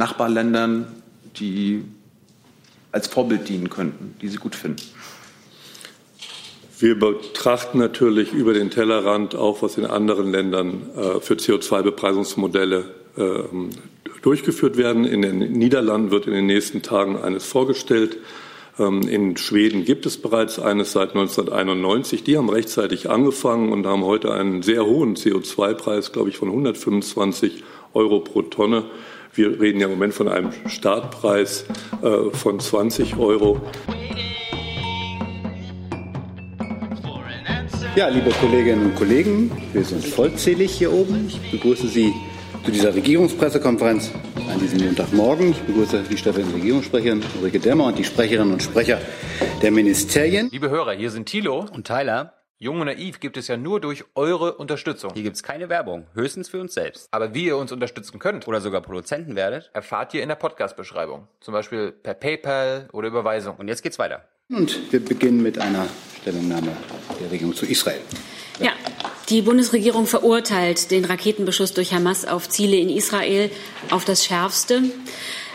Nachbarländern, die als Vorbild dienen könnten, die Sie gut finden? Wir betrachten natürlich über den Tellerrand auch, was in anderen Ländern äh, für CO2-Bepreisungsmodelle äh, durchgeführt werden. In den Niederlanden wird in den nächsten Tagen eines vorgestellt. Ähm, in Schweden gibt es bereits eines seit 1991. Die haben rechtzeitig angefangen und haben heute einen sehr hohen CO2-Preis, glaube ich, von 125 Euro pro Tonne. Wir reden ja im Moment von einem Startpreis äh, von 20 Euro. Ja, liebe Kolleginnen und Kollegen, wir sind vollzählig hier oben. Ich begrüße Sie zu dieser Regierungspressekonferenz an diesem Montagmorgen. Ich begrüße die stellvertretende Regierungssprecherin Ulrike Demmer und die Sprecherinnen und Sprecher der Ministerien. Liebe Hörer, hier sind Thilo und Tyler. Jung und Naiv gibt es ja nur durch eure Unterstützung. Hier gibt es keine Werbung, höchstens für uns selbst. Aber wie ihr uns unterstützen könnt oder sogar Produzenten werdet, erfahrt ihr in der Podcast-Beschreibung. Zum Beispiel per PayPal oder Überweisung. Und jetzt geht's weiter. Und wir beginnen mit einer Stellungnahme der Regierung zu Israel. Ja, die Bundesregierung verurteilt den Raketenbeschuss durch Hamas auf Ziele in Israel auf das Schärfste.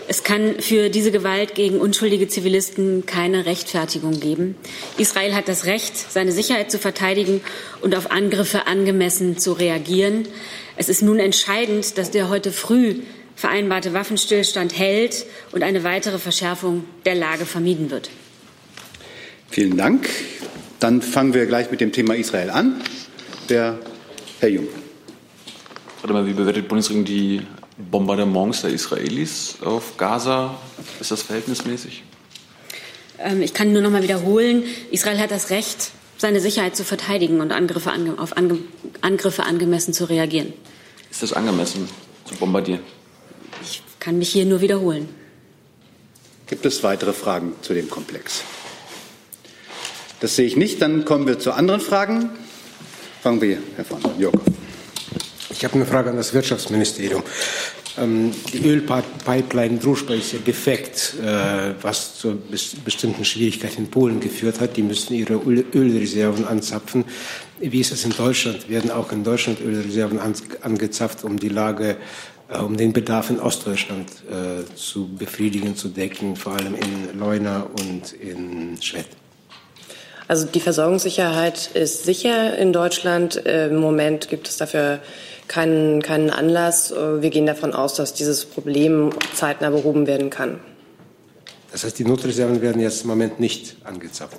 Es kann für diese Gewalt gegen unschuldige Zivilisten keine Rechtfertigung geben. Israel hat das Recht, seine Sicherheit zu verteidigen und auf Angriffe angemessen zu reagieren. Es ist nun entscheidend, dass der heute früh vereinbarte Waffenstillstand hält und eine weitere Verschärfung der Lage vermieden wird. Vielen Dank. Dann fangen wir gleich mit dem Thema Israel an. Der Herr Jung. Warte mal, wie bewertet die Bundesregierung die Bombardements der Israelis auf Gaza? Ist das verhältnismäßig? Ähm, ich kann nur noch mal wiederholen, Israel hat das Recht, seine Sicherheit zu verteidigen und Angriffe ange auf ange Angriffe angemessen zu reagieren. Ist das angemessen, zu bombardieren? Ich kann mich hier nur wiederholen. Gibt es weitere Fragen zu dem Komplex? Das sehe ich nicht. Dann kommen wir zu anderen Fragen. Fangen wir, Herr von Jörg. Ich habe eine Frage an das Wirtschaftsministerium. Ähm, die Ölpipeline Druschba ist ja defekt, äh, was zu bestimmten Schwierigkeiten in Polen geführt hat. Die müssen ihre Ölreserven anzapfen. Wie ist es in Deutschland? Werden auch in Deutschland Ölreserven angezapft, um die Lage, äh, um den Bedarf in Ostdeutschland äh, zu befriedigen, zu decken, vor allem in Leuna und in Schwedt? Also die Versorgungssicherheit ist sicher in Deutschland. Im Moment gibt es dafür keinen, keinen Anlass. Äh, wir gehen davon aus, dass dieses Problem zeitnah behoben werden kann. Das heißt, die Notreserven werden jetzt im Moment nicht angezapft?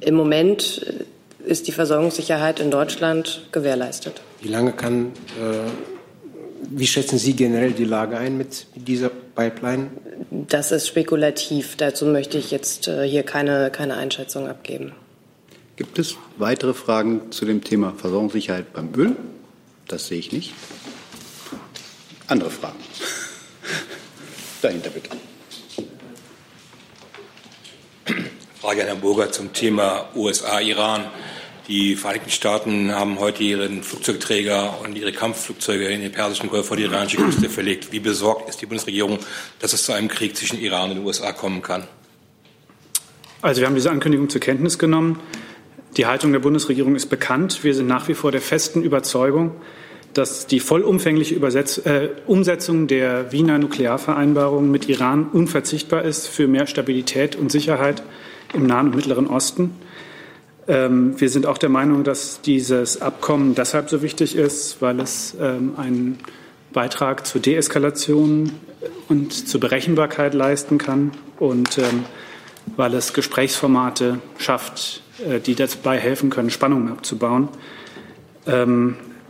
Im Moment äh, ist die Versorgungssicherheit in Deutschland gewährleistet. Wie lange kann, äh, wie schätzen Sie generell die Lage ein mit dieser Pipeline? Das ist spekulativ. Dazu möchte ich jetzt äh, hier keine, keine Einschätzung abgeben. Gibt es weitere Fragen zu dem Thema Versorgungssicherheit beim Öl? Das sehe ich nicht. Andere Fragen? Dahinter bitte. Frage an Herrn Burger zum Thema USA-Iran. Die Vereinigten Staaten haben heute ihren Flugzeugträger und ihre Kampfflugzeuge in den Persischen Golf vor die iranische Küste verlegt. Wie besorgt ist die Bundesregierung, dass es zu einem Krieg zwischen Iran und den USA kommen kann? Also wir haben diese Ankündigung zur Kenntnis genommen. Die Haltung der Bundesregierung ist bekannt. Wir sind nach wie vor der festen Überzeugung, dass die vollumfängliche Übersetz äh, Umsetzung der Wiener Nuklearvereinbarung mit Iran unverzichtbar ist für mehr Stabilität und Sicherheit im Nahen und Mittleren Osten. Ähm, wir sind auch der Meinung, dass dieses Abkommen deshalb so wichtig ist, weil es ähm, einen Beitrag zur Deeskalation und zur Berechenbarkeit leisten kann und ähm, weil es Gesprächsformate schafft, äh, die dabei helfen können, Spannungen abzubauen.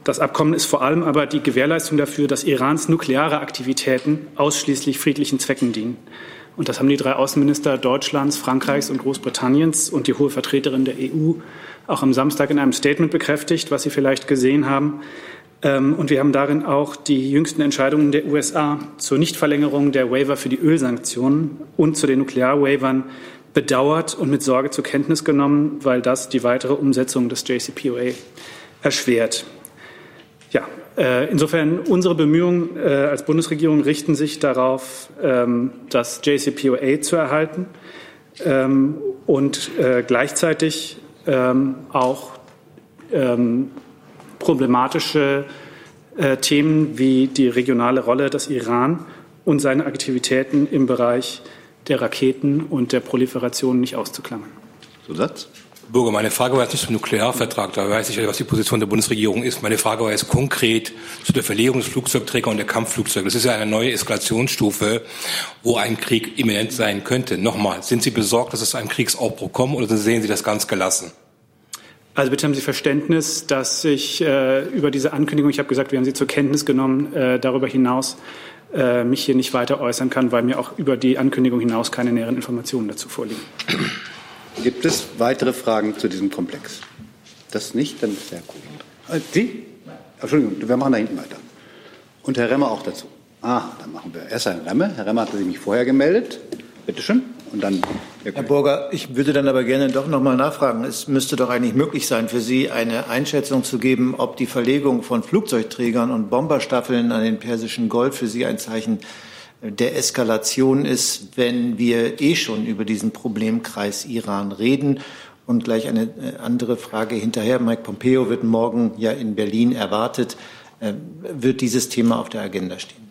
Das Abkommen ist vor allem aber die Gewährleistung dafür, dass Irans nukleare Aktivitäten ausschließlich friedlichen Zwecken dienen. Und das haben die drei Außenminister Deutschlands, Frankreichs und Großbritanniens und die hohe Vertreterin der EU auch am Samstag in einem Statement bekräftigt, was Sie vielleicht gesehen haben. Ähm, und wir haben darin auch die jüngsten Entscheidungen der USA zur Nichtverlängerung der Waiver für die Ölsanktionen und zu den Nuklearwaivern bedauert und mit Sorge zur Kenntnis genommen, weil das die weitere Umsetzung des JCPOA erschwert. Ja, äh, insofern unsere Bemühungen äh, als Bundesregierung richten sich darauf, ähm, das JCPOA zu erhalten ähm, und äh, gleichzeitig auch problematische Themen wie die regionale Rolle des Iran und seine Aktivitäten im Bereich der Raketen und der Proliferation nicht auszuklammern. Zusatz? Bürger, meine Frage war jetzt nicht zum Nuklearvertrag, da weiß ich ja, was die Position der Bundesregierung ist. Meine Frage war jetzt konkret zu der Verlegung des Flugzeugträgers und der Kampfflugzeuge. Das ist ja eine neue Eskalationsstufe, wo ein Krieg imminent sein könnte. Nochmal, sind Sie besorgt, dass es zu einem Kriegsaufbruch kommt oder sehen Sie das ganz gelassen? Also bitte haben Sie Verständnis, dass ich äh, über diese Ankündigung, ich habe gesagt, wir haben sie zur Kenntnis genommen, äh, darüber hinaus äh, mich hier nicht weiter äußern kann, weil mir auch über die Ankündigung hinaus keine näheren Informationen dazu vorliegen. Gibt es weitere Fragen zu diesem Komplex? Das nicht, dann ist Herr Kuhn. Äh, Sie? Entschuldigung, wir machen da hinten weiter. Und Herr Remmer auch dazu. Ah, dann machen wir erst Herrn Remmer. Herr Remmer hatte sich vorher gemeldet. Bitte schön. Und dann Herr, Burger, ich würde dann aber gerne doch noch mal nachfragen. Es müsste doch eigentlich möglich sein, für Sie eine Einschätzung zu geben, ob die Verlegung von Flugzeugträgern und Bomberstaffeln an den Persischen Golf für Sie ein Zeichen der Eskalation ist, wenn wir eh schon über diesen Problemkreis Iran reden. Und gleich eine äh, andere Frage hinterher. Mike Pompeo wird morgen ja in Berlin erwartet. Äh, wird dieses Thema auf der Agenda stehen?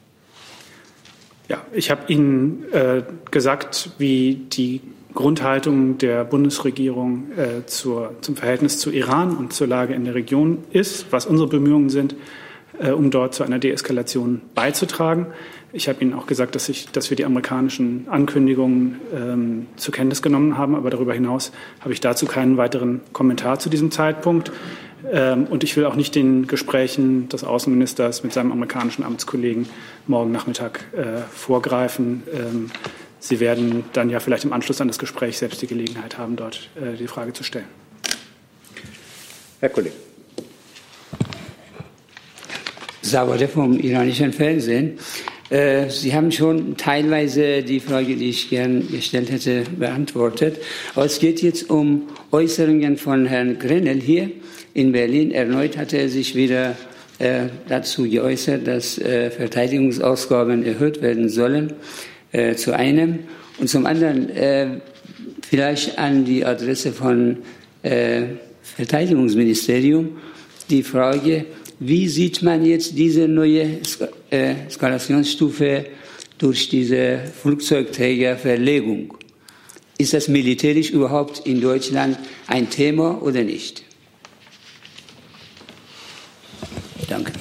Ja, ich habe Ihnen äh, gesagt, wie die Grundhaltung der Bundesregierung äh, zur, zum Verhältnis zu Iran und zur Lage in der Region ist, was unsere Bemühungen sind, äh, um dort zu einer Deeskalation beizutragen. Ich habe Ihnen auch gesagt, dass, ich, dass wir die amerikanischen Ankündigungen ähm, zur Kenntnis genommen haben, aber darüber hinaus habe ich dazu keinen weiteren Kommentar zu diesem Zeitpunkt. Ähm, und ich will auch nicht den Gesprächen des Außenministers mit seinem amerikanischen Amtskollegen morgen Nachmittag äh, vorgreifen. Ähm, Sie werden dann ja vielleicht im Anschluss an das Gespräch selbst die Gelegenheit haben, dort äh, die Frage zu stellen. Herr Kollege. Sauer vom iranischen Fernsehen. Äh, Sie haben schon teilweise die Frage, die ich gern gestellt hätte, beantwortet. Aber es geht jetzt um Äußerungen von Herrn Grenell hier in Berlin. Erneut hat er sich wieder äh, dazu geäußert, dass äh, Verteidigungsausgaben erhöht werden sollen, äh, zu einem. Und zum anderen äh, vielleicht an die Adresse von äh, Verteidigungsministerium die Frage, wie sieht man jetzt diese neue äh, Eskalationsstufe durch diese Flugzeugträgerverlegung? Ist das militärisch überhaupt in Deutschland ein Thema oder nicht? Danke.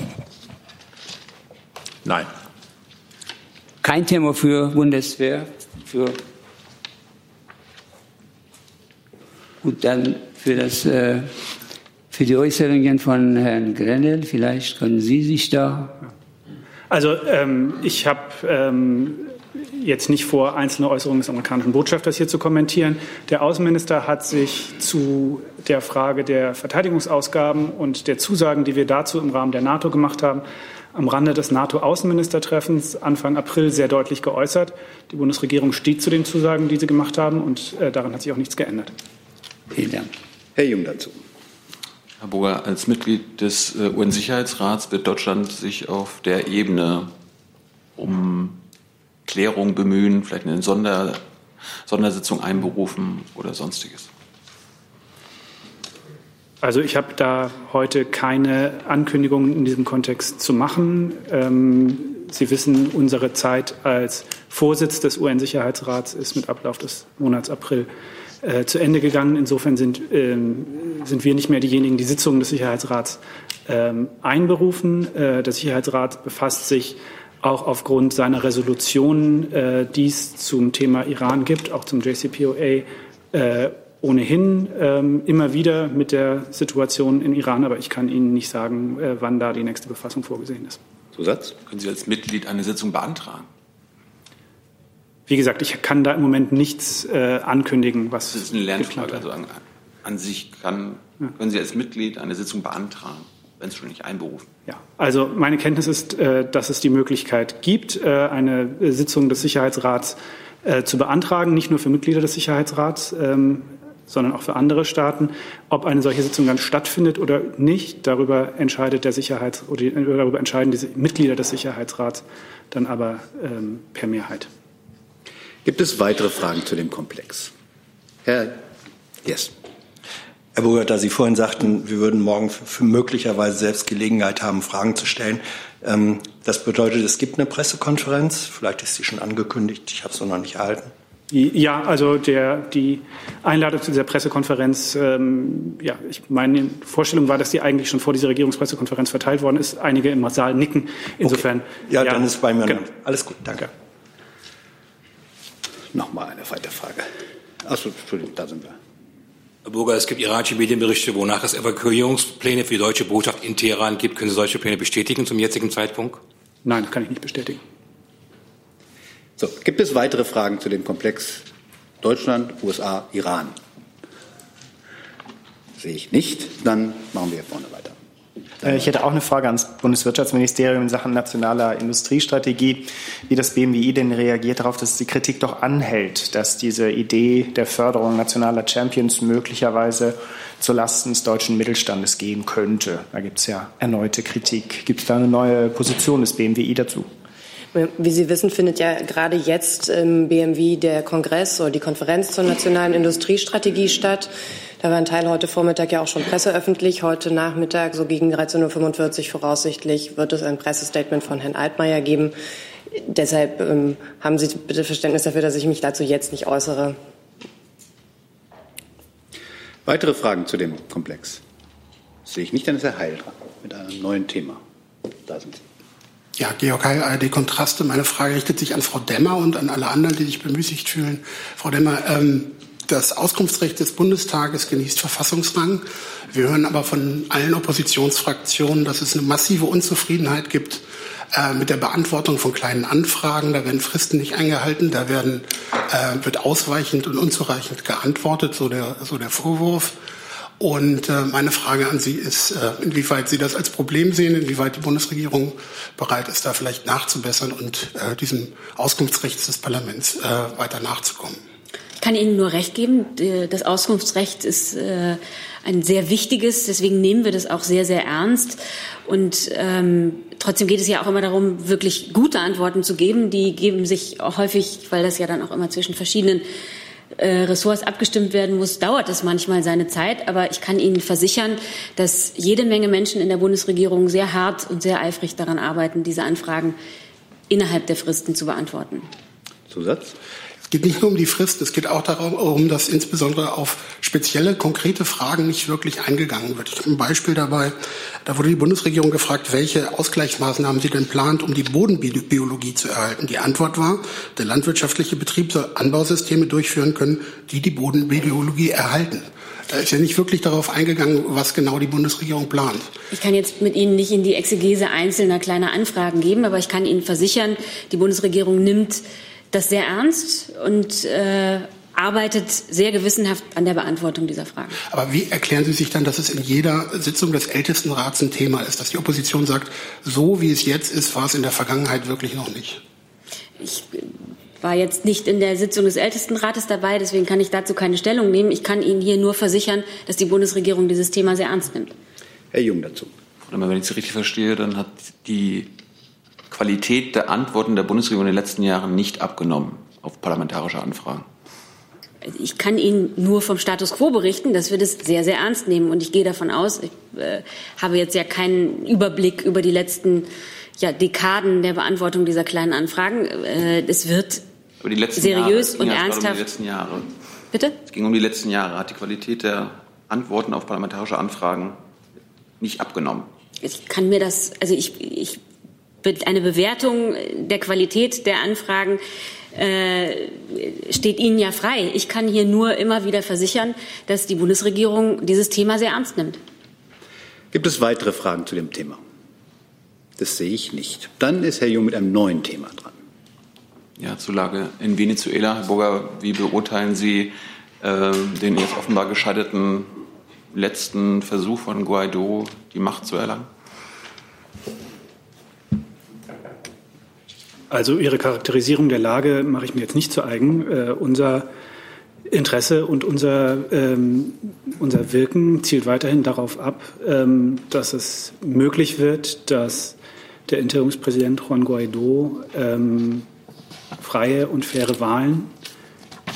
Nein. Kein Thema für Bundeswehr, für gut, dann für das äh, für die Äußerungen von Herrn Grenell. Vielleicht können Sie sich da. Also ähm, ich habe ähm, jetzt nicht vor, einzelne Äußerungen des amerikanischen Botschafters hier zu kommentieren. Der Außenminister hat sich zu der Frage der Verteidigungsausgaben und der Zusagen, die wir dazu im Rahmen der NATO gemacht haben, am Rande des NATO-Außenministertreffens Anfang April sehr deutlich geäußert. Die Bundesregierung steht zu den Zusagen, die sie gemacht haben, und äh, daran hat sich auch nichts geändert. Vielen Dank. Herr Jung dazu. Herr Burger, als Mitglied des äh, UN-Sicherheitsrats wird Deutschland sich auf der Ebene um Klärung bemühen, vielleicht eine Sonder Sondersitzung einberufen oder sonstiges? Also ich habe da heute keine Ankündigungen in diesem Kontext zu machen. Ähm, Sie wissen, unsere Zeit als Vorsitz des UN-Sicherheitsrats ist mit Ablauf des Monats April äh, zu Ende gegangen. Insofern sind, ähm, sind wir nicht mehr diejenigen, die Sitzungen des Sicherheitsrats ähm, einberufen. Äh, der Sicherheitsrat befasst sich auch aufgrund seiner Resolutionen, äh, die es zum Thema Iran gibt, auch zum JCPOA, äh, ohnehin ähm, immer wieder mit der Situation in Iran. Aber ich kann Ihnen nicht sagen, äh, wann da die nächste Befassung vorgesehen ist. Zusatz? Können Sie als Mitglied eine Sitzung beantragen? Wie gesagt, ich kann da im Moment nichts äh, ankündigen, was. Das ist eine Lernfrage. Also an, an sich kann, können Sie als Mitglied eine Sitzung beantragen, wenn es schon nicht einberufen. Ja, also meine Kenntnis ist, äh, dass es die Möglichkeit gibt, äh, eine Sitzung des Sicherheitsrats äh, zu beantragen, nicht nur für Mitglieder des Sicherheitsrats, ähm, sondern auch für andere Staaten. Ob eine solche Sitzung dann stattfindet oder nicht, darüber entscheidet der Sicherheits oder darüber entscheiden die Mitglieder des Sicherheitsrats dann aber ähm, per Mehrheit. Gibt es weitere Fragen zu dem Komplex? Herr Yes. Herr Burger, da Sie vorhin sagten, wir würden morgen möglicherweise selbst Gelegenheit haben, Fragen zu stellen. Ähm, das bedeutet, es gibt eine Pressekonferenz. Vielleicht ist sie schon angekündigt. Ich habe es noch nicht erhalten. Ja, also der, die Einladung zu dieser Pressekonferenz, ähm, ja, ich meine Vorstellung war, dass die eigentlich schon vor dieser Regierungspressekonferenz verteilt worden ist. Einige im Saal nicken. Insofern. Okay. Ja, ja, dann ist bei mir genau. alles gut. Danke. Nochmal eine weitere Frage. Achso, Entschuldigung, da sind wir. Herr Burger, es gibt iranische Medienberichte, wonach es Evakuierungspläne für die deutsche Botschaft in Teheran gibt. Können Sie solche Pläne bestätigen zum jetzigen Zeitpunkt? Nein, das kann ich nicht bestätigen. So, gibt es weitere Fragen zu dem Komplex Deutschland, USA, Iran? Sehe ich nicht. Dann machen wir vorne weiter. Äh, ich hätte auch eine Frage ans Bundeswirtschaftsministerium in Sachen nationaler Industriestrategie, wie das BMWI denn reagiert darauf, dass die Kritik doch anhält, dass diese Idee der Förderung nationaler Champions möglicherweise zulasten des deutschen Mittelstandes gehen könnte. Da gibt es ja erneute Kritik. Gibt es da eine neue Position des BMWI dazu? Wie Sie wissen, findet ja gerade jetzt im BMW der Kongress oder die Konferenz zur nationalen Industriestrategie statt. Da war ein Teil heute Vormittag ja auch schon presseöffentlich. Heute Nachmittag, so gegen 13.45 Uhr voraussichtlich, wird es ein Pressestatement von Herrn Altmaier geben. Deshalb ähm, haben Sie bitte Verständnis dafür, dass ich mich dazu jetzt nicht äußere. Weitere Fragen zu dem Komplex? sehe ich nicht, dann ist Herr Heil dran mit einem neuen Thema. Da sind Sie. Ja, Georg Heil, ARD Kontraste. Meine Frage richtet sich an Frau Demmer und an alle anderen, die sich bemüßigt fühlen. Frau Demmer, ähm, das Auskunftsrecht des Bundestages genießt Verfassungsrang. Wir hören aber von allen Oppositionsfraktionen, dass es eine massive Unzufriedenheit gibt äh, mit der Beantwortung von kleinen Anfragen. Da werden Fristen nicht eingehalten, da werden, äh, wird ausweichend und unzureichend geantwortet, so der, so der Vorwurf. Und äh, meine Frage an Sie ist, äh, inwieweit Sie das als Problem sehen, inwieweit die Bundesregierung bereit ist, da vielleicht nachzubessern und äh, diesem Auskunftsrecht des Parlaments äh, weiter nachzukommen. Ich kann Ihnen nur recht geben. Das Auskunftsrecht ist äh, ein sehr wichtiges, deswegen nehmen wir das auch sehr, sehr ernst. Und ähm, trotzdem geht es ja auch immer darum, wirklich gute Antworten zu geben. Die geben sich auch häufig, weil das ja dann auch immer zwischen verschiedenen äh, Ressorts abgestimmt werden muss, dauert es manchmal seine Zeit. Aber ich kann Ihnen versichern, dass jede Menge Menschen in der Bundesregierung sehr hart und sehr eifrig daran arbeiten, diese Anfragen innerhalb der Fristen zu beantworten. Zusatz? Es geht nicht nur um die Frist, es geht auch darum, dass insbesondere auf spezielle, konkrete Fragen nicht wirklich eingegangen wird. Ich habe ein Beispiel dabei. Da wurde die Bundesregierung gefragt, welche Ausgleichsmaßnahmen sie denn plant, um die Bodenbiologie zu erhalten. Die Antwort war, der landwirtschaftliche Betrieb soll Anbausysteme durchführen können, die die Bodenbiologie erhalten. Da ist ja nicht wirklich darauf eingegangen, was genau die Bundesregierung plant. Ich kann jetzt mit Ihnen nicht in die Exegese einzelner kleiner Anfragen geben, aber ich kann Ihnen versichern, die Bundesregierung nimmt das sehr ernst und äh, arbeitet sehr gewissenhaft an der Beantwortung dieser Fragen. Aber wie erklären Sie sich dann, dass es in jeder Sitzung des Ältestenrats ein Thema ist, dass die Opposition sagt, so wie es jetzt ist, war es in der Vergangenheit wirklich noch nicht? Ich war jetzt nicht in der Sitzung des Ältestenrates dabei, deswegen kann ich dazu keine Stellung nehmen. Ich kann Ihnen hier nur versichern, dass die Bundesregierung dieses Thema sehr ernst nimmt. Herr Jung dazu. Wenn ich es richtig verstehe, dann hat die Qualität der Antworten der Bundesregierung in den letzten Jahren nicht abgenommen auf parlamentarische Anfragen. Ich kann Ihnen nur vom Status quo berichten, dass wir das sehr, sehr ernst nehmen. Und ich gehe davon aus, ich äh, habe jetzt ja keinen Überblick über die letzten ja, Dekaden der Beantwortung dieser kleinen Anfragen. Äh, es wird seriös Jahre. und ernsthaft. Um die letzten Jahre. Bitte? Es ging um die letzten Jahre. Hat die Qualität der Antworten auf parlamentarische Anfragen nicht abgenommen? Ich kann mir das, also ich, ich eine Bewertung der Qualität der Anfragen äh, steht Ihnen ja frei. Ich kann hier nur immer wieder versichern, dass die Bundesregierung dieses Thema sehr ernst nimmt. Gibt es weitere Fragen zu dem Thema? Das sehe ich nicht. Dann ist Herr Jung mit einem neuen Thema dran. Ja, zur Lage in Venezuela. Herr Burger, wie beurteilen Sie äh, den jetzt offenbar gescheiterten letzten Versuch von Guaido, die Macht zu erlangen? Also Ihre Charakterisierung der Lage mache ich mir jetzt nicht zu eigen. Äh, unser Interesse und unser, ähm, unser Wirken zielt weiterhin darauf ab, ähm, dass es möglich wird, dass der Interimspräsident Juan Guaido ähm, freie und faire Wahlen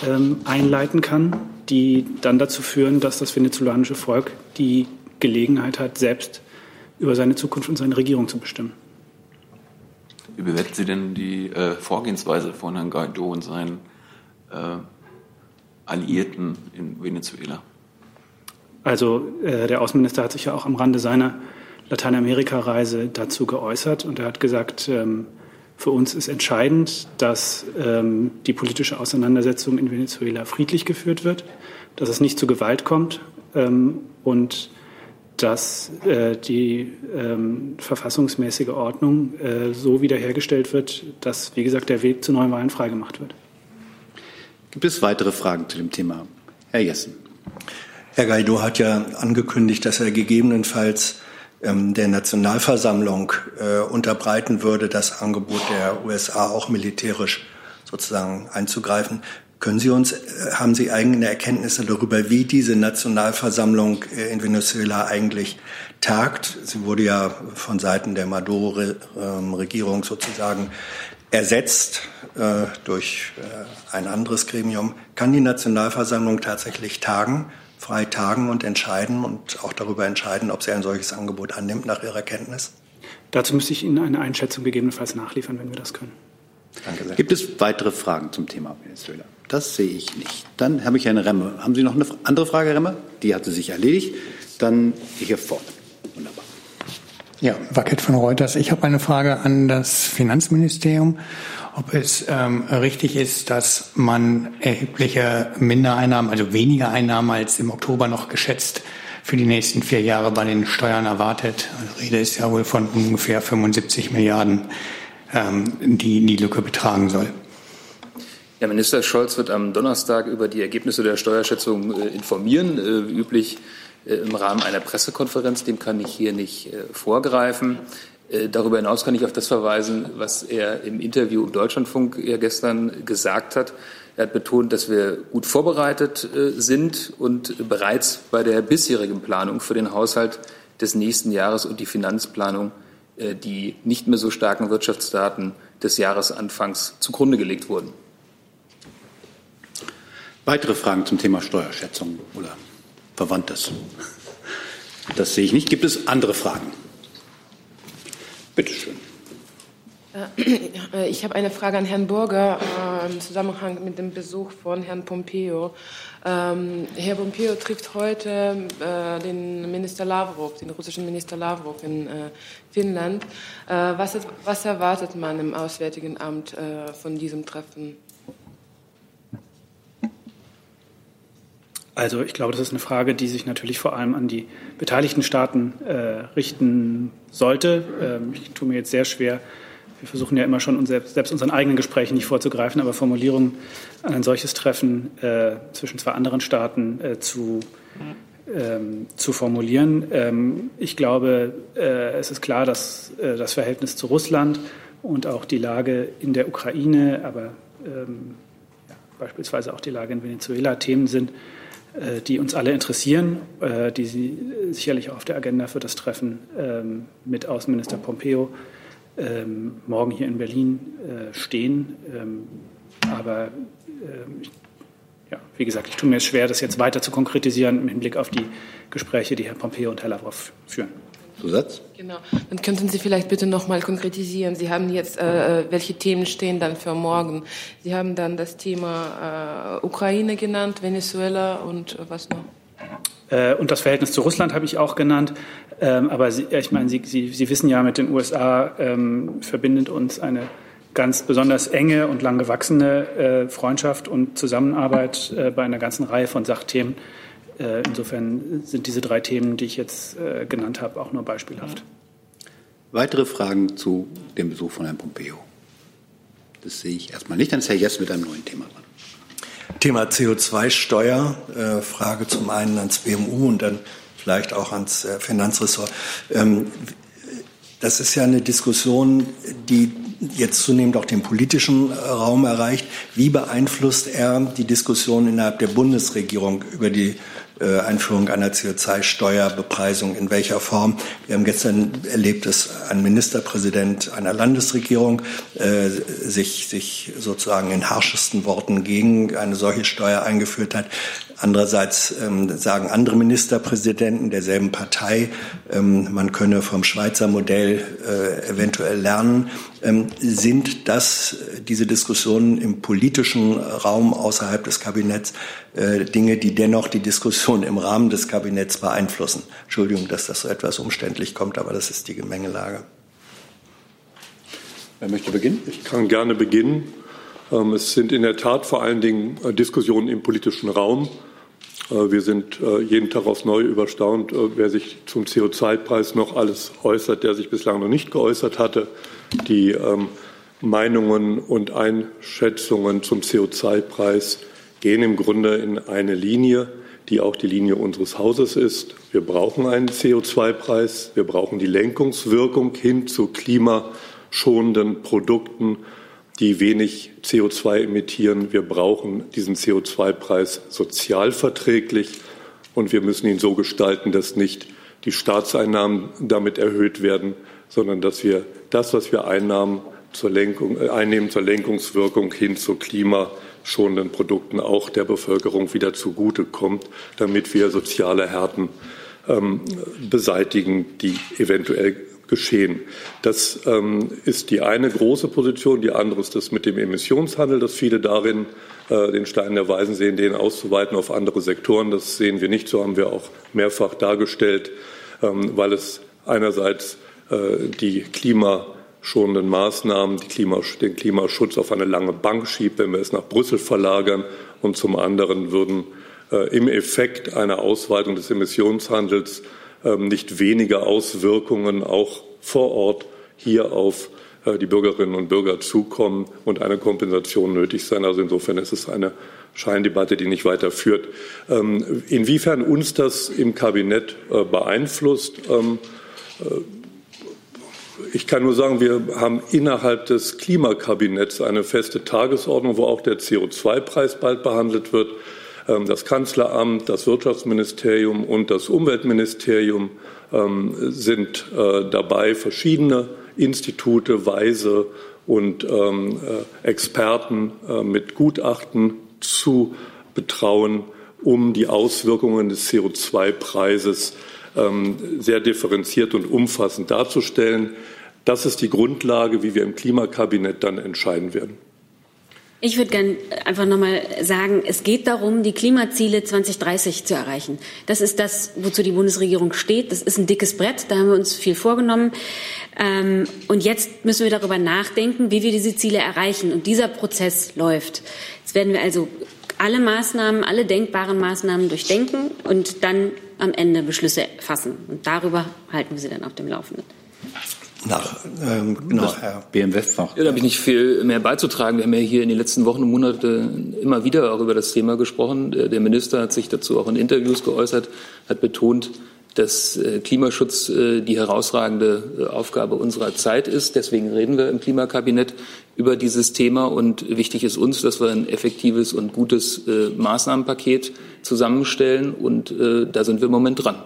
ähm, einleiten kann, die dann dazu führen, dass das venezolanische Volk die Gelegenheit hat, selbst über seine Zukunft und seine Regierung zu bestimmen. Wie bewerten Sie denn die äh, Vorgehensweise von Herrn Guaido und seinen äh, Alliierten in Venezuela? Also äh, der Außenminister hat sich ja auch am Rande seiner Lateinamerika-Reise dazu geäußert und er hat gesagt, ähm, für uns ist entscheidend, dass ähm, die politische Auseinandersetzung in Venezuela friedlich geführt wird, dass es nicht zu Gewalt kommt ähm, und dass äh, die ähm, verfassungsmäßige Ordnung äh, so wiederhergestellt wird, dass, wie gesagt, der Weg zu neuen Wahlen freigemacht wird. Gibt es weitere Fragen zu dem Thema? Herr Jessen. Herr Guaido hat ja angekündigt, dass er gegebenenfalls ähm, der Nationalversammlung äh, unterbreiten würde, das Angebot der USA auch militärisch sozusagen einzugreifen. Können Sie uns, äh, haben Sie eigene Erkenntnisse darüber, wie diese Nationalversammlung äh, in Venezuela eigentlich tagt? Sie wurde ja von Seiten der Maduro-Regierung ähm, sozusagen ersetzt äh, durch ein anderes Gremium. Kann die Nationalversammlung tatsächlich tagen? frei tagen und entscheiden und auch darüber entscheiden, ob sie ein solches Angebot annimmt nach ihrer Kenntnis? Dazu müsste ich Ihnen eine Einschätzung gegebenenfalls nachliefern, wenn wir das können. Danke sehr. Gibt es weitere Fragen zum Thema Venezuela? Das sehe ich nicht. Dann habe ich eine Remme. Haben Sie noch eine andere Frage, Remme? Die hatte sich erledigt. Dann hier vorne. Wunderbar. Ja, Wackett von Reuters. Ich habe eine Frage an das Finanzministerium ob es ähm, richtig ist, dass man erhebliche Mindereinnahmen, also weniger Einnahmen als im Oktober noch geschätzt, für die nächsten vier Jahre bei den Steuern erwartet. Also Rede ist ja wohl von ungefähr 75 Milliarden, die die Lücke betragen soll. Ja, Minister Scholz wird am Donnerstag über die Ergebnisse der Steuerschätzung äh, informieren, äh, wie üblich äh, im Rahmen einer Pressekonferenz. Dem kann ich hier nicht vorgreifen. Darüber hinaus kann ich auf das verweisen, was er im Interview im Deutschlandfunk ja gestern gesagt hat. Er hat betont, dass wir gut vorbereitet sind und bereits bei der bisherigen Planung für den Haushalt des nächsten Jahres und die Finanzplanung die nicht mehr so starken Wirtschaftsdaten des Jahresanfangs zugrunde gelegt wurden. Weitere Fragen zum Thema Steuerschätzung oder Verwandtes? Das sehe ich nicht. Gibt es andere Fragen? Bitte schön. Äh, ich habe eine Frage an Herrn Burger äh, im Zusammenhang mit dem Besuch von Herrn Pompeo. Ähm, Herr Pompeo trifft heute äh, den Minister Lavrov, den russischen Minister Lavrov in Finnland. Was, was erwartet man im Auswärtigen Amt von diesem Treffen? Also ich glaube, das ist eine Frage, die sich natürlich vor allem an die beteiligten Staaten äh, richten sollte. Ähm, ich tue mir jetzt sehr schwer, wir versuchen ja immer schon selbst, unseren eigenen Gesprächen nicht vorzugreifen, aber Formulierungen an ein solches Treffen äh, zwischen zwei anderen Staaten äh, zu, ähm, zu formulieren. Ähm, ich glaube, äh, es ist klar, dass äh, das Verhältnis zu Russland und auch die Lage in der Ukraine, aber ähm, ja, beispielsweise auch die Lage in Venezuela Themen sind, äh, die uns alle interessieren, äh, die Sie sicherlich auch auf der Agenda für das Treffen ähm, mit Außenminister Pompeo ähm, morgen hier in Berlin äh, stehen. Ähm, aber ja, wie gesagt, ich tue mir es schwer, das jetzt weiter zu konkretisieren im Hinblick auf die Gespräche, die Herr Pompeo und Herr Lavrov führen. Zusatz? Genau. Dann könnten Sie vielleicht bitte noch mal konkretisieren. Sie haben jetzt, äh, welche Themen stehen dann für morgen? Sie haben dann das Thema äh, Ukraine genannt, Venezuela und äh, was noch? Äh, und das Verhältnis zu Russland habe ich auch genannt. Ähm, aber Sie, ich meine, Sie, Sie, Sie wissen ja, mit den USA ähm, verbindet uns eine ganz besonders enge und lang gewachsene äh, Freundschaft und Zusammenarbeit äh, bei einer ganzen Reihe von Sachthemen. Insofern sind diese drei Themen, die ich jetzt genannt habe, auch nur beispielhaft. Weitere Fragen zu dem Besuch von Herrn Pompeo? Das sehe ich erstmal nicht. Dann ist Herr Jess mit einem neuen Thema dran. Thema CO2-Steuer. Äh, Frage zum einen ans BMU und dann vielleicht auch ans äh, Finanzressort. Ähm, das ist ja eine Diskussion, die jetzt zunehmend auch den politischen Raum erreicht. Wie beeinflusst er die Diskussion innerhalb der Bundesregierung über die äh, Einführung einer CO2-Steuerbepreisung in welcher Form. Wir haben gestern erlebt, dass ein Ministerpräsident einer Landesregierung äh, sich, sich sozusagen in harschesten Worten gegen eine solche Steuer eingeführt hat. Andererseits ähm, sagen andere Ministerpräsidenten derselben Partei, ähm, man könne vom Schweizer Modell äh, eventuell lernen. Ähm, sind das äh, diese Diskussionen im politischen Raum außerhalb des Kabinetts äh, Dinge, die dennoch die Diskussion im Rahmen des Kabinetts beeinflussen? Entschuldigung, dass das so etwas umständlich kommt, aber das ist die Gemengelage. Wer möchte beginnen? Ich kann gerne beginnen. Ähm, es sind in der Tat vor allen Dingen äh, Diskussionen im politischen Raum. Äh, wir sind äh, jeden Tag aufs Neue überstaunt, äh, wer sich zum CO2-Preis noch alles äußert, der sich bislang noch nicht geäußert hatte. Die ähm, Meinungen und Einschätzungen zum CO2-Preis gehen im Grunde in eine Linie, die auch die Linie unseres Hauses ist. Wir brauchen einen CO2-Preis. Wir brauchen die Lenkungswirkung hin zu klimaschonenden Produkten die wenig CO2 emittieren. Wir brauchen diesen CO2-Preis sozialverträglich und wir müssen ihn so gestalten, dass nicht die Staatseinnahmen damit erhöht werden, sondern dass wir das, was wir Einnahmen zur Lenkung, äh, einnehmen zur Lenkungswirkung hin zu klimaschonenden Produkten auch der Bevölkerung wieder zugutekommt, damit wir soziale Härten ähm, beseitigen, die eventuell geschehen. Das ähm, ist die eine große Position. Die andere ist das mit dem Emissionshandel, dass viele darin äh, den Stein der Weisen sehen, den auszuweiten auf andere Sektoren. Das sehen wir nicht. So haben wir auch mehrfach dargestellt, ähm, weil es einerseits äh, die klimaschonenden Maßnahmen, die Klima, den Klimaschutz auf eine lange Bank schiebt, wenn wir es nach Brüssel verlagern. Und zum anderen würden äh, im Effekt einer Ausweitung des Emissionshandels nicht weniger Auswirkungen auch vor Ort hier auf äh, die Bürgerinnen und Bürger zukommen und eine Kompensation nötig sein. Also insofern ist es eine Scheindebatte, die nicht weiterführt. Ähm, inwiefern uns das im Kabinett äh, beeinflusst, ähm, äh, ich kann nur sagen, wir haben innerhalb des Klimakabinetts eine feste Tagesordnung, wo auch der CO2-Preis bald behandelt wird. Ähm, das Kanzleramt, das Wirtschaftsministerium und das Umweltministerium ähm, sind äh, dabei, verschiedene Institute, Weise und ähm, äh, Experten äh, mit Gutachten zu betrauen, um die Auswirkungen des CO2-Preises sehr differenziert und umfassend darzustellen. Das ist die Grundlage, wie wir im Klimakabinett dann entscheiden werden. Ich würde gerne einfach nochmal sagen, es geht darum, die Klimaziele 2030 zu erreichen. Das ist das, wozu die Bundesregierung steht. Das ist ein dickes Brett, da haben wir uns viel vorgenommen. Ähm, und jetzt müssen wir darüber nachdenken, wie wir diese Ziele erreichen. Und dieser Prozess läuft. Jetzt werden wir also alle Maßnahmen, alle denkbaren Maßnahmen durchdenken und dann am Ende Beschlüsse fassen. Und darüber halten wir Sie dann auf dem Laufenden nach ähm, genau, Herr BM Westfach. Ja, da habe ich nicht viel mehr beizutragen. Wir haben ja hier in den letzten Wochen und Monaten immer wieder auch über das Thema gesprochen. Der Minister hat sich dazu auch in Interviews geäußert, hat betont, dass äh, Klimaschutz äh, die herausragende äh, Aufgabe unserer Zeit ist. Deswegen reden wir im Klimakabinett über dieses Thema. Und wichtig ist uns, dass wir ein effektives und gutes Maßnahmenpaket zusammenstellen. Und da sind wir im Moment dran.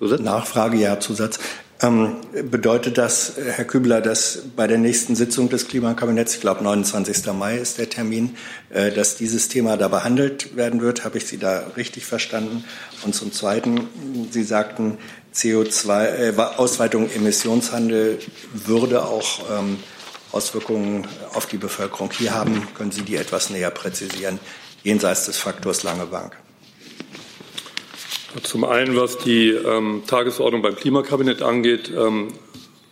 Nachfrage, ja, Zusatz. Ähm, bedeutet das, Herr Kübler, dass bei der nächsten Sitzung des Klimakabinetts, ich glaube 29. Mai ist der Termin, äh, dass dieses Thema da behandelt werden wird? Habe ich Sie da richtig verstanden? Und zum Zweiten, Sie sagten, CO2, äh, Ausweitung Emissionshandel würde auch ähm, Auswirkungen auf die Bevölkerung hier haben. Können Sie die etwas näher präzisieren, jenseits des Faktors Lange Bank? Zum einen, was die ähm, Tagesordnung beim Klimakabinett angeht, ähm,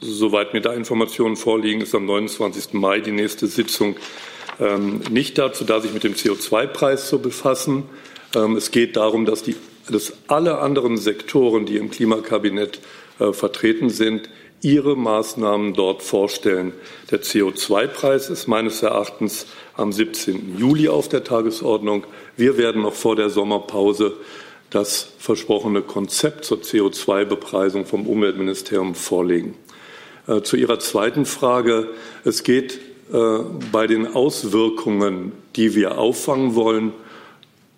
soweit mir da Informationen vorliegen, ist am 29. Mai die nächste Sitzung ähm, nicht dazu, da sich mit dem CO2-Preis zu befassen. Ähm, es geht darum, dass, die, dass alle anderen Sektoren, die im Klimakabinett äh, vertreten sind, ihre Maßnahmen dort vorstellen. Der CO2-Preis ist meines Erachtens am 17. Juli auf der Tagesordnung. Wir werden noch vor der Sommerpause das versprochene Konzept zur CO2-Bepreisung vom Umweltministerium vorlegen. Äh, zu Ihrer zweiten Frage. Es geht äh, bei den Auswirkungen, die wir auffangen wollen,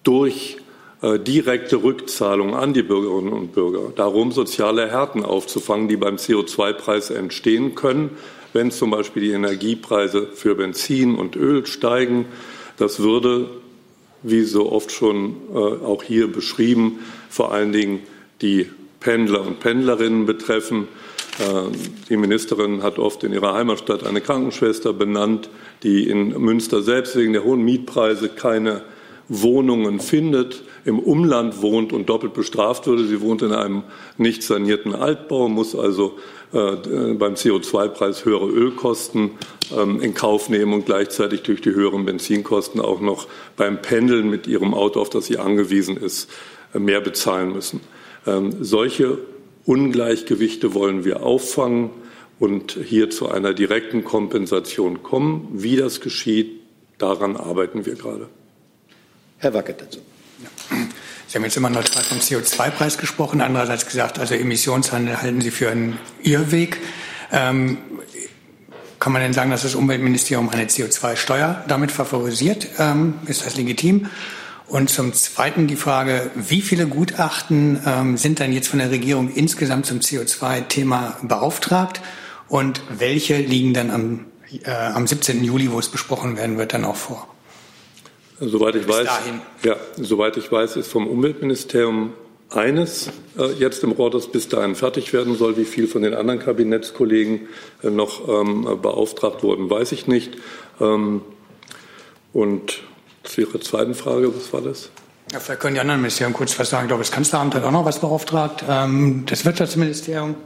durch äh, direkte Rückzahlung an die Bürgerinnen und Bürger. Darum soziale Härten aufzufangen, die beim CO2-Preis entstehen können, wenn zum Beispiel die Energiepreise für Benzin und Öl steigen. Das würde, wie so oft schon äh, auch hier beschrieben, vor allen Dingen die Pendler und Pendlerinnen betreffen. Äh, die Ministerin hat oft in ihrer Heimatstadt eine Krankenschwester benannt, die in Münster selbst wegen der hohen Mietpreise keine Wohnungen findet, im Umland wohnt und doppelt bestraft würde. Sie wohnt in einem nicht sanierten Altbau, muss also äh, beim CO2-Preis höhere Ölkosten ähm, in Kauf nehmen und gleichzeitig durch die höheren Benzinkosten auch noch beim Pendeln mit ihrem Auto, auf das sie angewiesen ist, äh, mehr bezahlen müssen. Ähm, solche Ungleichgewichte wollen wir auffangen und hier zu einer direkten Kompensation kommen. Wie das geschieht, daran arbeiten wir gerade. Herr Wackert dazu. Sie haben jetzt immer neutral vom CO2-Preis gesprochen, andererseits gesagt, also Emissionshandel halten Sie für einen Irrweg. Ähm, kann man denn sagen, dass das Umweltministerium eine CO2-Steuer damit favorisiert? Ähm, ist das legitim? Und zum Zweiten die Frage, wie viele Gutachten ähm, sind dann jetzt von der Regierung insgesamt zum CO2-Thema beauftragt und welche liegen dann am, äh, am 17. Juli, wo es besprochen werden wird, dann auch vor? Soweit ich weiß, ja, soweit ich weiß, ist vom Umweltministerium eines äh, jetzt im Rohr, das bis dahin fertig werden soll. Wie viel von den anderen Kabinettskollegen äh, noch ähm, beauftragt wurden, weiß ich nicht. Ähm, und zu Ihrer zweiten Frage, was war das? Ja, vielleicht können die anderen Ministerien kurz was sagen. Ich glaube, das Kanzleramt hat auch noch was beauftragt. Ähm, das Wirtschaftsministerium.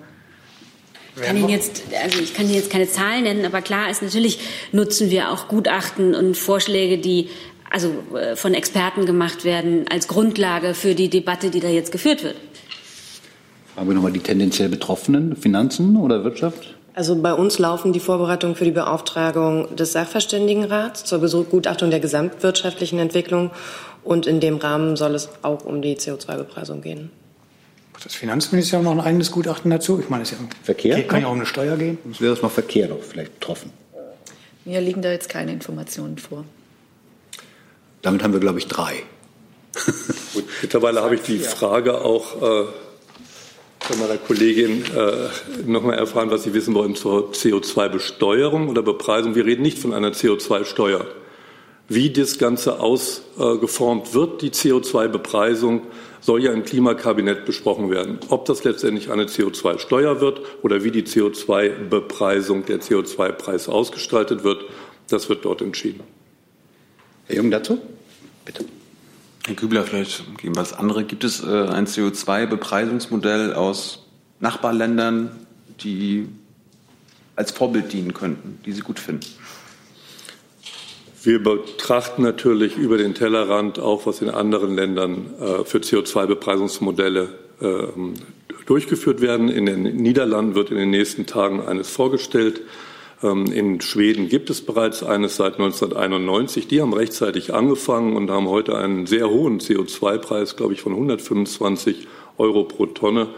Ich kann Ihnen jetzt, also ich kann Ihnen jetzt keine Zahlen nennen, aber klar ist natürlich, nutzen wir auch Gutachten und Vorschläge, die also äh, von Experten gemacht werden, als Grundlage für die Debatte, die da jetzt geführt wird. Fragen wir nochmal die tendenziell Betroffenen, Finanzen oder Wirtschaft? Also bei uns laufen die Vorbereitungen für die Beauftragung des Sachverständigenrats zur Begutachtung der gesamtwirtschaftlichen Entwicklung. Und in dem Rahmen soll es auch um die CO2-Bepreisung gehen. Das Finanzministerium noch ein eigenes Gutachten dazu? Ich meine, es ja Verkehr? kann ja um eine Steuer gehen. Es wäre das noch Verkehr noch vielleicht betroffen. Mir liegen da jetzt keine Informationen vor. Damit haben wir, glaube ich, drei. Gut, mittlerweile habe ich die Frage auch äh, von meiner Kollegin äh, nochmal erfahren, was Sie wissen wollen zur CO2-Besteuerung oder Bepreisung. Wir reden nicht von einer CO2-Steuer. Wie das Ganze ausgeformt äh, wird, die CO2-Bepreisung, soll ja im Klimakabinett besprochen werden. Ob das letztendlich eine CO2-Steuer wird oder wie die CO2-Bepreisung, der CO2-Preis ausgestaltet wird, das wird dort entschieden. Herr Jung dazu? Bitte. Herr Kübler, vielleicht geben wir das andere. Gibt es äh, ein CO2-Bepreisungsmodell aus Nachbarländern, die als Vorbild dienen könnten, die Sie gut finden? Wir betrachten natürlich über den Tellerrand auch, was in anderen Ländern äh, für CO2-Bepreisungsmodelle äh, durchgeführt werden. In den Niederlanden wird in den nächsten Tagen eines vorgestellt. Ähm, in Schweden gibt es bereits eines seit 1991. Die haben rechtzeitig angefangen und haben heute einen sehr hohen CO2-Preis, glaube ich, von 125 Euro pro Tonne.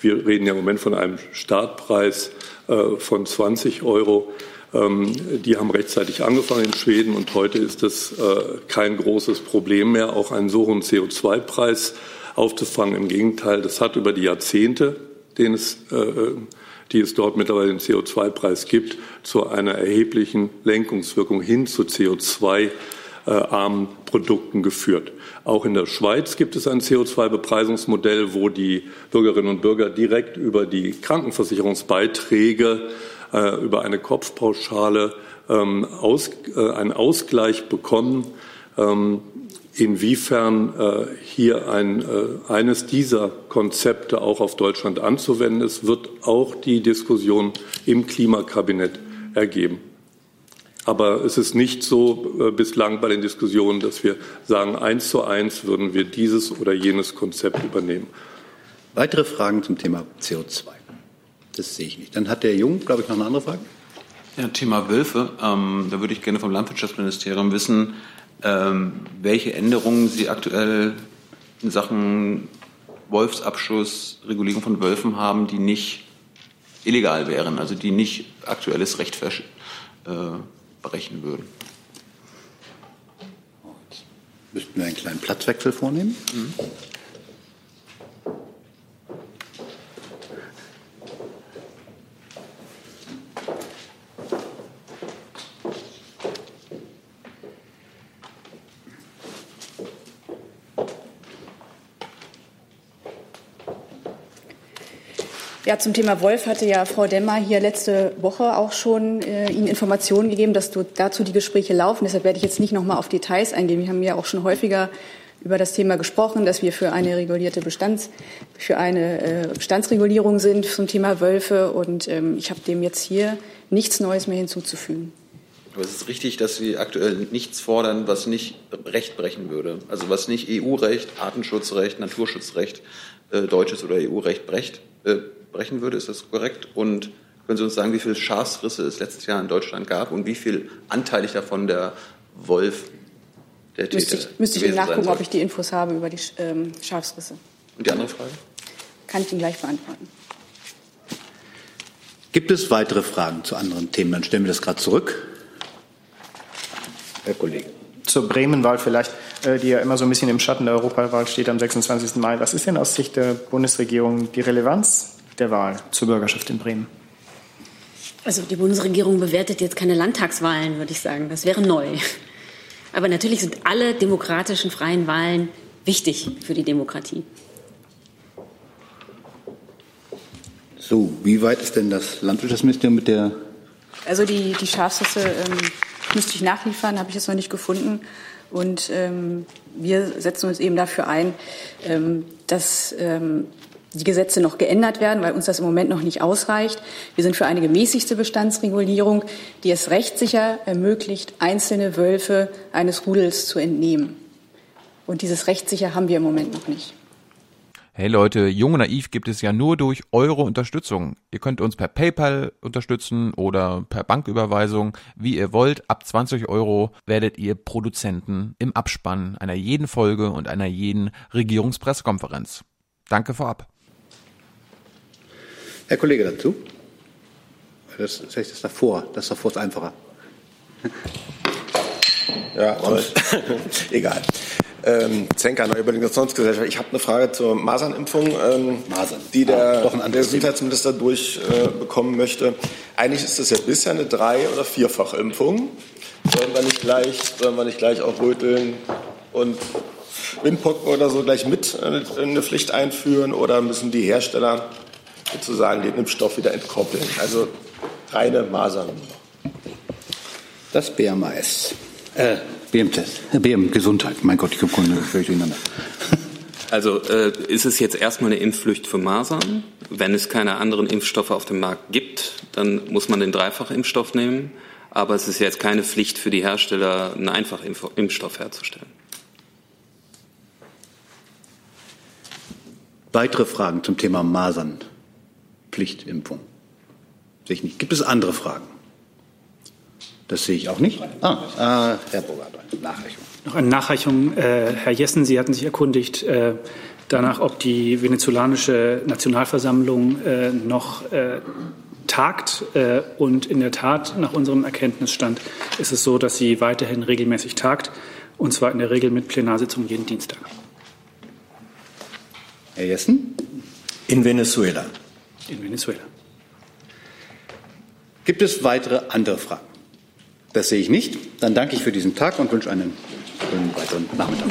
Wir reden ja im Moment von einem Startpreis äh, von 20 Euro. Ähm, die haben rechtzeitig angefangen in Schweden und heute ist es äh, kein großes Problem mehr, auch einen so hohen CO2-Preis aufzufangen. Im Gegenteil, das hat über die Jahrzehnte, den es äh, die es dort mittlerweile den CO2-Preis gibt, zu einer erheblichen Lenkungswirkung hin zu CO2-armen Produkten geführt. Auch in der Schweiz gibt es ein CO2-Bepreisungsmodell, wo die Bürgerinnen und Bürger direkt über die Krankenversicherungsbeiträge, äh, über eine Kopfpauschale ähm, äh, einen Ausgleich bekommen. Ähm, inwiefern äh, hier ein, äh, eines dieser Konzepte auch auf Deutschland anzuwenden ist, wird auch die Diskussion im Klimakabinett ergeben. Aber es ist nicht so äh, bislang bei den Diskussionen, dass wir sagen, eins zu eins würden wir dieses oder jenes Konzept übernehmen. Weitere Fragen zum Thema CO2? Das sehe ich nicht. Dann hat der Jung, glaube ich, noch eine andere Frage. Ja, Thema Wölfe. Ähm, da würde ich gerne vom Landwirtschaftsministerium wissen, welche Änderungen Sie aktuell in Sachen Wolfsabschuss, Regulierung von Wölfen haben, die nicht illegal wären, also die nicht aktuelles Recht äh, berechnen würden. Müssten wir einen kleinen Platzwechsel vornehmen? Mhm. Ja, zum Thema Wolf hatte ja Frau Demmer hier letzte Woche auch schon äh, Ihnen Informationen gegeben, dass dazu die Gespräche laufen. Deshalb werde ich jetzt nicht noch mal auf Details eingehen. Wir haben ja auch schon häufiger über das Thema gesprochen, dass wir für eine regulierte Bestands, für eine äh, Bestandsregulierung sind zum Thema Wölfe. Und ähm, ich habe dem jetzt hier nichts Neues mehr hinzuzufügen. Aber es ist richtig, dass Sie aktuell nichts fordern, was nicht Recht brechen würde. Also was nicht EU-Recht, Artenschutzrecht, Naturschutzrecht, äh, deutsches oder EU-Recht brecht. Äh, brechen würde. Ist das korrekt? Und können Sie uns sagen, wie viele Schafsrisse es letztes Jahr in Deutschland gab und wie viel anteilig davon der Wolf der Täter Müsste ich, müsste ich nachgucken, ob ich die Infos habe über die ähm, Schafsrisse. Und die andere Frage? Kann ich Ihnen gleich beantworten. Gibt es weitere Fragen zu anderen Themen? Dann stellen wir das gerade zurück. Herr Kollege. Zur Bremen-Wahl vielleicht, äh, die ja immer so ein bisschen im Schatten der Europawahl steht am 26. Mai. Was ist denn aus Sicht der Bundesregierung die Relevanz der Wahl zur Bürgerschaft in Bremen? Also die Bundesregierung bewertet jetzt keine Landtagswahlen, würde ich sagen. Das wäre neu. Aber natürlich sind alle demokratischen freien Wahlen wichtig für die Demokratie. So, wie weit ist denn das Landwirtschaftsministerium mit der? Also die, die Schafsrisse ähm, müsste ich nachliefern, habe ich jetzt noch nicht gefunden. Und ähm, wir setzen uns eben dafür ein, ähm, dass ähm, die Gesetze noch geändert werden, weil uns das im Moment noch nicht ausreicht. Wir sind für eine gemäßigte Bestandsregulierung, die es rechtssicher ermöglicht, einzelne Wölfe eines Rudels zu entnehmen. Und dieses rechtssicher haben wir im Moment noch nicht. Hey Leute, Jung und Naiv gibt es ja nur durch eure Unterstützung. Ihr könnt uns per PayPal unterstützen oder per Banküberweisung, wie ihr wollt. Ab 20 Euro werdet ihr Produzenten im Abspann einer jeden Folge und einer jeden Regierungspressekonferenz. Danke vorab. Herr Kollege dazu? Das, das das davor. Das davor ist einfacher. Ja, egal. Ähm, Zenker, Neue Überlegungsgesellschaft. Ich habe eine Frage zur Masernimpfung, ähm, Masern. die der, ah, der Gesundheitsminister durchbekommen äh, möchte. Eigentlich ist das ja bisher eine Drei- oder Vierfachimpfung. Sollen wir nicht gleich, sollen wir nicht gleich auch röteln und Windpocken oder so gleich mit äh, eine Pflicht einführen oder müssen die Hersteller sozusagen den Impfstoff wieder entkoppeln. Also reine Masern. Das BMAS. Äh, BM-Test. Äh, BM Gesundheit. Mein Gott, ich komme völlig durcheinander. Also äh, ist es jetzt erstmal eine Impfpflicht für Masern? Wenn es keine anderen Impfstoffe auf dem Markt gibt, dann muss man den Dreifachimpfstoff nehmen. Aber es ist jetzt keine Pflicht für die Hersteller, einen Einfachimpfstoff herzustellen. Weitere Fragen zum Thema Masern? Pflichtimpfung. Sehe ich nicht. Gibt es andere Fragen? Das sehe ich auch nicht. Ah, äh, Herr Burger, Nachreichung. Noch eine Nachreichung. Äh, Herr Jessen, Sie hatten sich erkundigt äh, danach, ob die venezolanische Nationalversammlung äh, noch äh, tagt. Äh, und in der Tat, nach unserem Erkenntnisstand, ist es so, dass sie weiterhin regelmäßig tagt. Und zwar in der Regel mit Plenarsitzung jeden Dienstag. Herr Jessen? In Venezuela in Venezuela. Gibt es weitere andere Fragen? Das sehe ich nicht. Dann danke ich für diesen Tag und wünsche einen schönen weiteren Nachmittag.